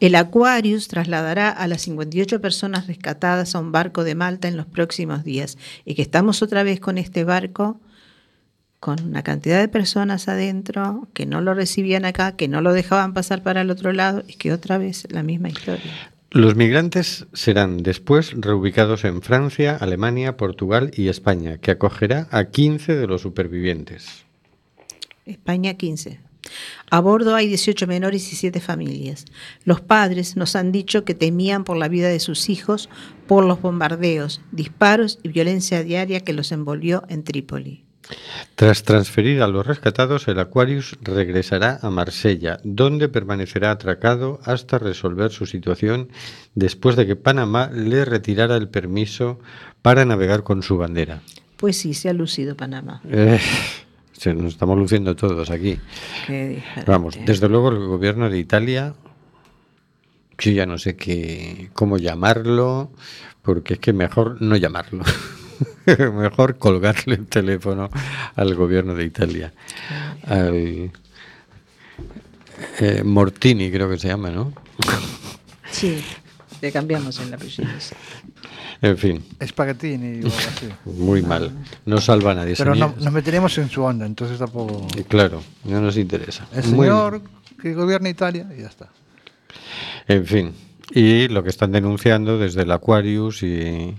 El Aquarius trasladará a las 58 personas rescatadas a un barco de Malta en los próximos días. Y que estamos otra vez con este barco, con una cantidad de personas adentro, que no lo recibían acá, que no lo dejaban pasar para el otro lado, y que otra vez la misma historia. Los migrantes serán después reubicados en Francia, Alemania, Portugal y España, que acogerá a 15 de los supervivientes. España 15. A bordo hay 18 menores y 7 familias. Los padres nos han dicho que temían por la vida de sus hijos por los bombardeos, disparos y violencia diaria que los envolvió en Trípoli. Tras transferir a los rescatados, el Aquarius regresará a Marsella, donde permanecerá atracado hasta resolver su situación después de que Panamá le retirara el permiso para navegar con su bandera. Pues sí, se ha lucido Panamá. Eh, se nos estamos luciendo todos aquí. Qué. Vamos, desde luego el gobierno de Italia, yo ya no sé qué, cómo llamarlo, porque es que mejor no llamarlo. *laughs* *laughs* mejor colgarle el teléfono al gobierno de Italia. Al eh, Mortini creo que se llama, ¿no? Sí, *laughs* le cambiamos el apellido. sí. En fin, Espaguetini o algo así. *laughs* muy mal. No salva a nadie. Pero no, nos meteremos en su onda, entonces tampoco... Y Claro, no nos interesa. El Muy- señor que gobierna Italia y ya está. En fin, y lo que están denunciando desde el Aquarius y,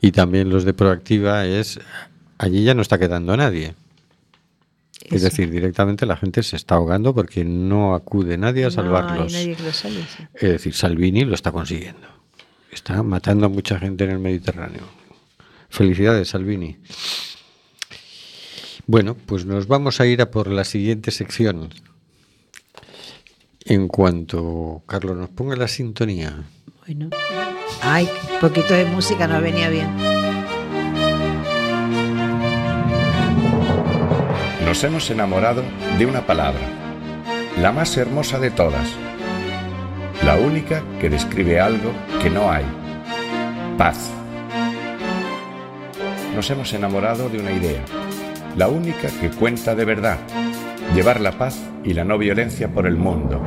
y también los de Proactiva es, allí ya no está quedando nadie. Es decir, directamente la gente se está ahogando porque no acude nadie a salvarlos. No hay nadie que lo salve. sí. Es decir, Salvini lo está consiguiendo. Está matando a mucha gente en el Mediterráneo. Felicidades, Salvini. Bueno, pues nos vamos a ir a por la siguiente sección. En cuanto Carlos nos ponga la sintonía. Bueno. Ay, poquito de música no venía bien. Nos hemos enamorado de una palabra, la más hermosa de todas, la única que describe algo que no hay, paz. Nos hemos enamorado de una idea, la única que cuenta de verdad, llevar la paz y la no violencia por el mundo.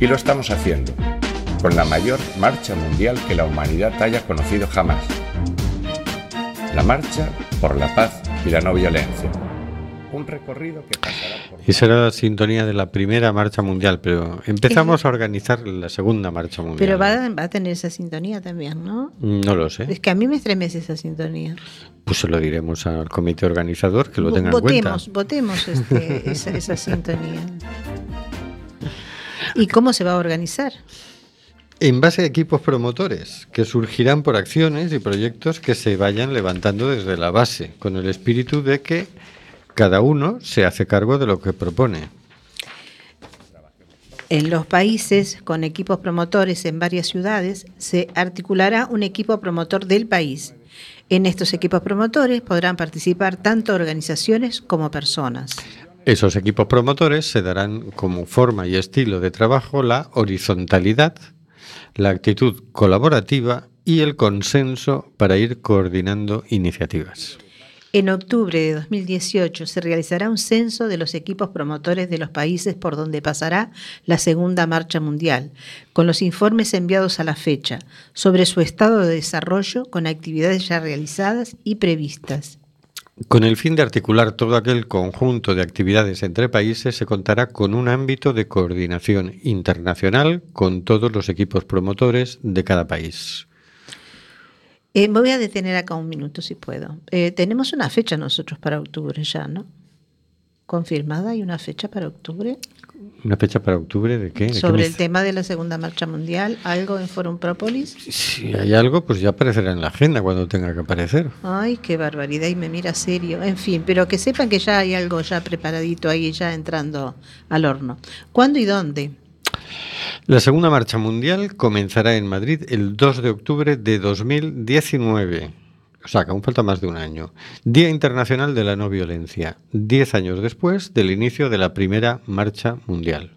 Y lo estamos haciendo, con la mayor marcha mundial que la humanidad haya conocido jamás. La marcha por la paz y la no violencia. Un recorrido que pasará por... Esa era la sintonía de la primera marcha mundial, pero empezamos a organizar la segunda marcha mundial. Pero va, a- va a tener esa sintonía también, ¿no? No lo sé. Es que a mí me estremece esa sintonía. Pues se lo diremos al comité organizador que lo tenga en cuenta. votemos, votemos este, *laughs* esa, esa sintonía. ¿Y cómo se va a organizar? En base a equipos promotores que surgirán por acciones y proyectos que se vayan levantando desde la base, con el espíritu de que cada uno se hace cargo de lo que propone. En los países con equipos promotores en varias ciudades se articulará un equipo promotor del país. En estos equipos promotores podrán participar tanto organizaciones como personas. Esos equipos promotores se darán como forma y estilo de trabajo la horizontalidad, la actitud colaborativa y el consenso para ir coordinando iniciativas. En octubre de 2018 se realizará un censo de los equipos promotores de los países por donde pasará la Segunda Marcha Mundial, con los informes enviados a la fecha sobre su estado de desarrollo con actividades ya realizadas y previstas. Con el fin de articular todo aquel conjunto de actividades entre países, se contará con un ámbito de coordinación internacional con todos los equipos promotores de cada país. Eh, me voy a detener acá un minuto si puedo. Eh, tenemos una fecha nosotros para octubre ya, ¿no? Confirmada, hay una fecha para octubre. ¿Una fecha para octubre de qué? ¿De qué Sobre el tema de la Segunda Marcha Mundial, algo en Forum Propolis. Si hay algo, pues ya aparecerá en la agenda cuando tenga que aparecer. Ay, qué barbaridad, y me mira serio. En fin, pero que sepan que ya hay algo ya preparadito ahí, ya entrando al horno. ¿Cuándo y dónde? La segunda marcha mundial comenzará en Madrid el 2 de octubre de 2019. O sea, aún falta más de un año. Día Internacional de la No Violencia, 10 años después del inicio de la primera marcha mundial.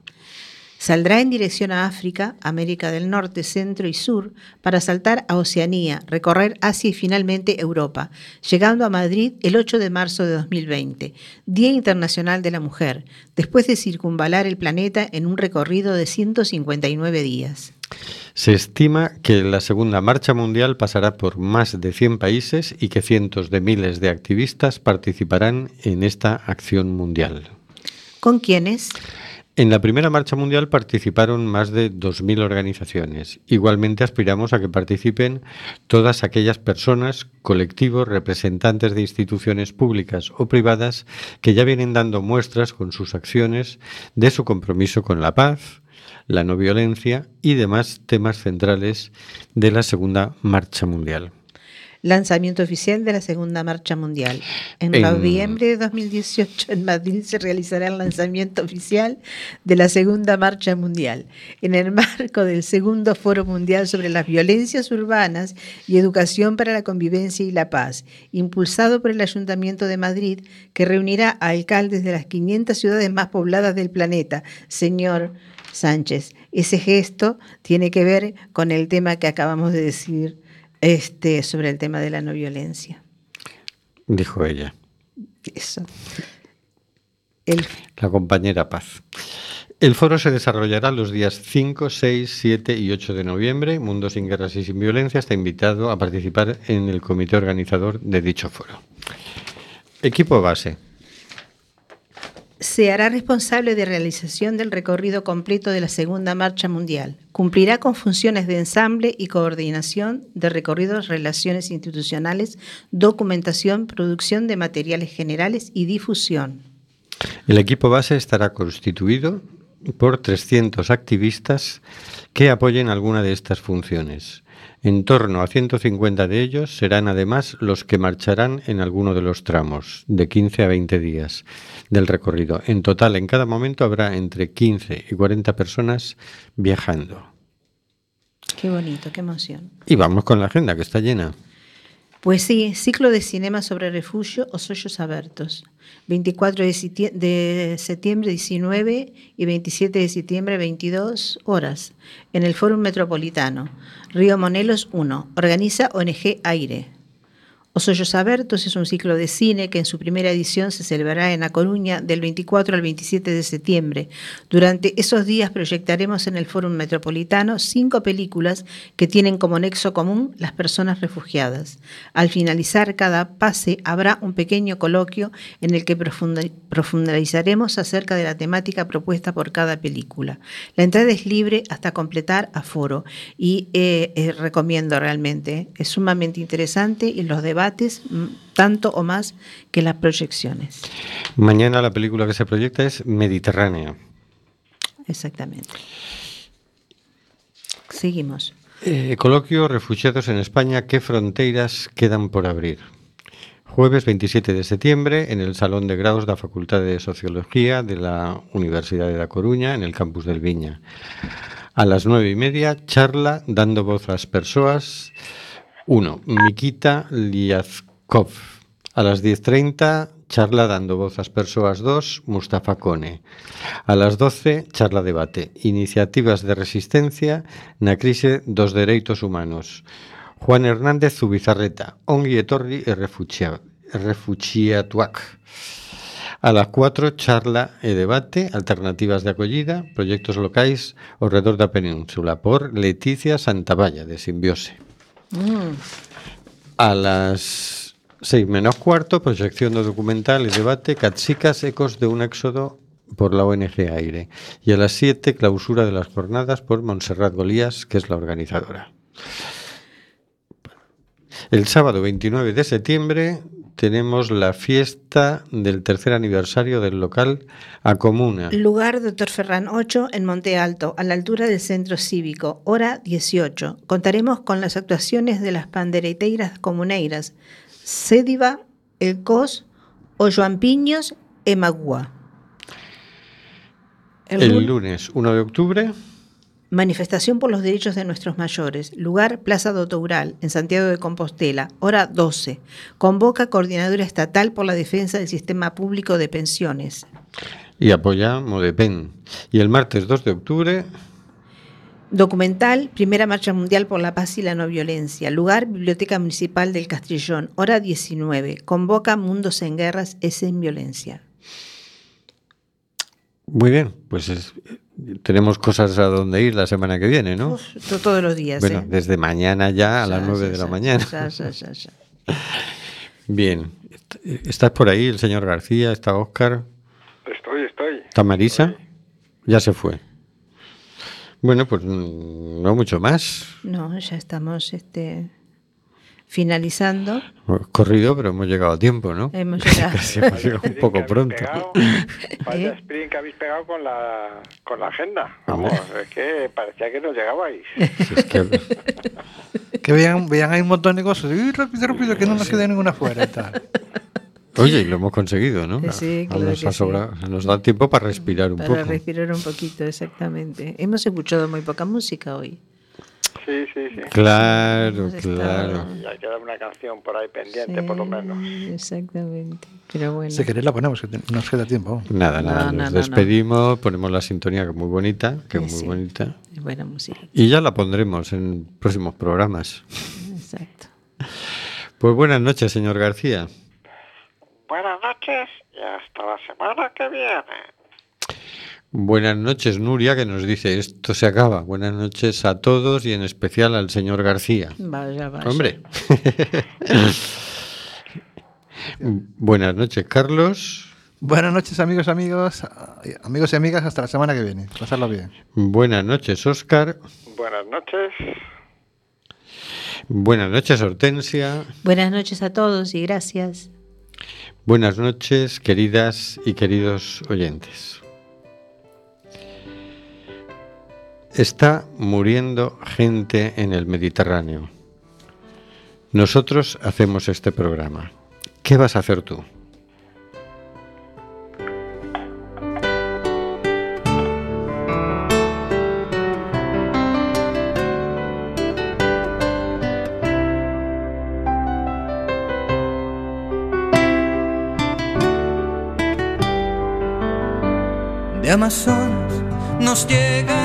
Saldrá en dirección a África, América del Norte, Centro y Sur para saltar a Oceanía, recorrer Asia y finalmente Europa, llegando a Madrid el 8 de marzo de 2020, Día Internacional de la Mujer, después de circunvalar el planeta en un recorrido de 159 días. Se estima que la segunda marcha mundial pasará por más de 100 países y que cientos de miles de activistas participarán en esta acción mundial. ¿Con quiénes? En la primera marcha mundial participaron más de 2.000 organizaciones. Igualmente aspiramos a que participen todas aquellas personas, colectivos, representantes de instituciones públicas o privadas que ya vienen dando muestras con sus acciones de su compromiso con la paz, la no violencia y demás temas centrales de la segunda marcha mundial. Lanzamiento oficial de la Segunda Marcha Mundial. En, En- noviembre de 2018 en Madrid se realizará el lanzamiento oficial de la Segunda Marcha Mundial, en el marco del Segundo Foro Mundial sobre las Violencias Urbanas y Educación para la Convivencia y la Paz, impulsado por el Ayuntamiento de Madrid, que reunirá a alcaldes de las 500 ciudades más pobladas del planeta. Señor Sánchez, ese gesto tiene que ver con el tema que acabamos de decir este, sobre el tema de la no violencia. Dijo ella, Eso. El, la compañera Paz. El foro se desarrollará los días 5, 6, 7 y 8 de noviembre. Mundo sin guerras y sin violencia está invitado a participar en el comité organizador de dicho foro. Equipo base. Se hará responsable de realización del recorrido completo de la Segunda Marcha Mundial. Cumplirá con funciones de ensamble y coordinación de recorridos, relaciones institucionales, documentación, producción de materiales generales y difusión. El equipo base estará constituido por 300 activistas que apoyen alguna de estas funciones. En torno a 150 de ellos serán además los que marcharán en alguno de los tramos, de 15 a 20 días del recorrido. En total, en cada momento habrá entre 15 y 40 personas viajando. Qué bonito, qué emoción. Y vamos con la agenda, que está llena. Pues sí, ciclo de cinema sobre refugio o Soyos Abertos. 24 de, siti- de septiembre 19 y 27 de septiembre 22 horas en el Fórum Metropolitano. Río Monelos 1. Organiza ONG Aire. Os Hoyos Abertos es un ciclo de cine que en su primera edición se celebrará en La Coruña del 24 al 27 de septiembre. Durante esos días proyectaremos en el Fórum Metropolitano cinco películas que tienen como nexo común las personas refugiadas. Al finalizar cada pase habrá un pequeño coloquio en el que profundizaremos acerca de la temática propuesta por cada película. La entrada es libre hasta completar aforo y eh, eh, recomiendo realmente. Es sumamente interesante y los debates mm, tanto o más que las proyecciones. Mañana la película que se proyecta es Mediterránea. Exactamente. Seguimos. Eh, coloquio Refugiados en España, ¿qué fronteras quedan por abrir? Jueves 27 de septiembre en el Salón de Grados da Facultad de Sociología de la Universidad de La Coruña, en el campus del Viña. A las nueve y media, charla dando voz a las personas 1. Mikita Liazkov. A las 10.30, charla dando voz ás persoas 2, Mustafa Cone. A las 12, charla debate. Iniciativas de resistencia na crise dos dereitos humanos. Juan Hernández Zubizarreta, ongi etorri e refugia, refugiatuac. A las 4, charla e debate, alternativas de acollida, proxectos locais ao redor da península, por Leticia Santavalla, de Simbiose. A las 6 menos cuarto, proyección do documental y debate Catsicas, ecos de un éxodo por la ONG Aire. Y a las 7, clausura de las jornadas por Montserrat Golías, que es la organizadora. El sábado 29 de septiembre tenemos la fiesta del tercer aniversario del local A Comuna. Lugar Dr. Ferran 8 en Monte Alto, a la altura del centro cívico, hora 18. Contaremos con las actuaciones de las pandereteiras comuneiras Cédiva, El Cos, Joan Piños e Magua. El El lun- lunes 1 de octubre Manifestación por los derechos de nuestros mayores. Lugar Plaza do Toural, en Santiago de Compostela. Hora 12. Convoca Coordinadora Estatal por la Defensa del Sistema Público de Pensiones. y apoya Modepen. Y el martes 2 de octubre Documental Primera Marcha Mundial por la Paz y la No Violencia. Lugar Biblioteca Municipal del Castrillón. Hora 19. Convoca Mundos en Guerras es en Violencia. Muy bien, pues es- tenemos cosas a donde ir la semana que viene, ¿no? Uf, todos los días. bueno, ¿eh? desde mañana ya a las Ya, 9 ya, de la ya, mañana. ya, ya, ya, ya. *laughs* Bien, Est- ¿estás por ahí el señor García? ¿Está Óscar? Estoy, estoy. ¿Está Marisa? Ya se fue. Bueno, pues mm, no mucho más. No, ya estamos este, finalizando. Hemos corrido, pero hemos llegado a tiempo, ¿no? Hemos *laughs* llegado. Casi hemos llegado un poco pronto. pegado, *laughs* vaya sprint que habéis pegado con la, con la agenda. Vamos, es que parecía que no llegabais. *laughs* Si es que- Que vean, vean ahí un montón de cosas. Y rápido, rápido, que no nos quede ninguna fuera y tal. Oye, y lo hemos conseguido, ¿no? Que sí, claro nos, que sí. nos da tiempo para respirar un Para poco. respirar un poquito, exactamente. Hemos escuchado muy poca música hoy. Sí, sí, sí. Claro, claro. Y hay que dar una canción por ahí pendiente, por lo menos. Exactamente. Pero bueno. Si queréis la ponemos, que nos queda tiempo. Nada, nada, no, nos no, no. despedimos, ponemos la sintonía que es muy bonita, que es Sí, muy sí. bonita. Es buena música. Y ya la pondremos en próximos programas. Exacto. Pues buenas noches, señor García. Buenas noches y hasta la semana que viene. Buenas noches, Nuria, que nos dice esto se acaba. Buenas noches a todos y en especial al señor García. Vaya, vaya. Hombre. *laughs* Buenas noches, Carlos. Buenas noches, amigos, amigos, amigos y amigas. Hasta la semana que viene. Pasarlo bien. Buenas noches, Óscar. Buenas noches. Buenas noches, Hortensia. Buenas noches a todos y gracias. Buenas noches, queridas y queridos oyentes. Está muriendo gente en el Mediterráneo. Nosotros hacemos este programa. ¿Qué vas a hacer tú? De nos llega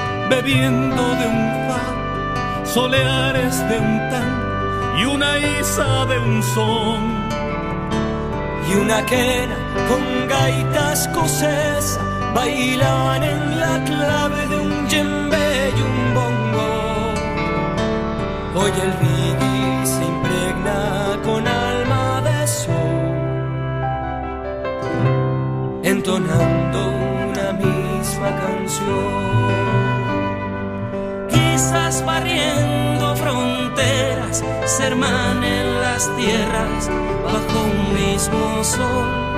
bebiendo de un far, soleares de un tan y una isa de un son. Y una quena con gaitas escocesa bailan en la clave de un djembe y un bongo. Hoy el reggae se impregna con alma de sol entonando una misma canción. Barriendo fronteras se hermanen las tierras bajo un mismo sol.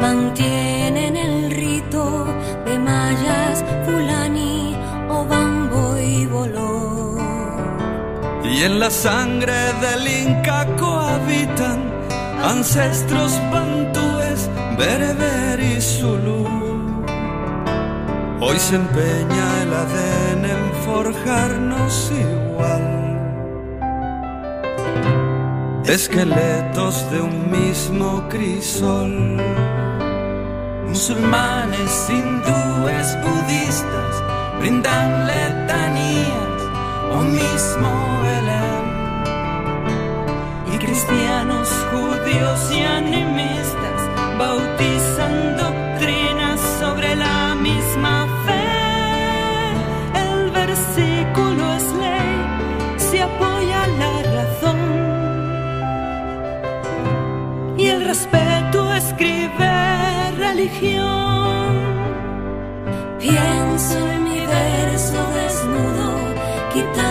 Mantienen el rito de mayas, fulani o bambo y boló. Y en la sangre del Inca cohabitan ancestros bantúes, bereber y zulú. Hoy se empeña el ADN en forjarnos igual. Esqueletos de un mismo crisol. Musulmanes, hindúes, budistas brindan letanías o mismo Belén. Y cristianos, judíos y animistas bautizan doctrinas sobre la misma fe. El versículo es ley, se apoya la razón. Y el respeto religión. Pienso en mi verso desnudo, quitando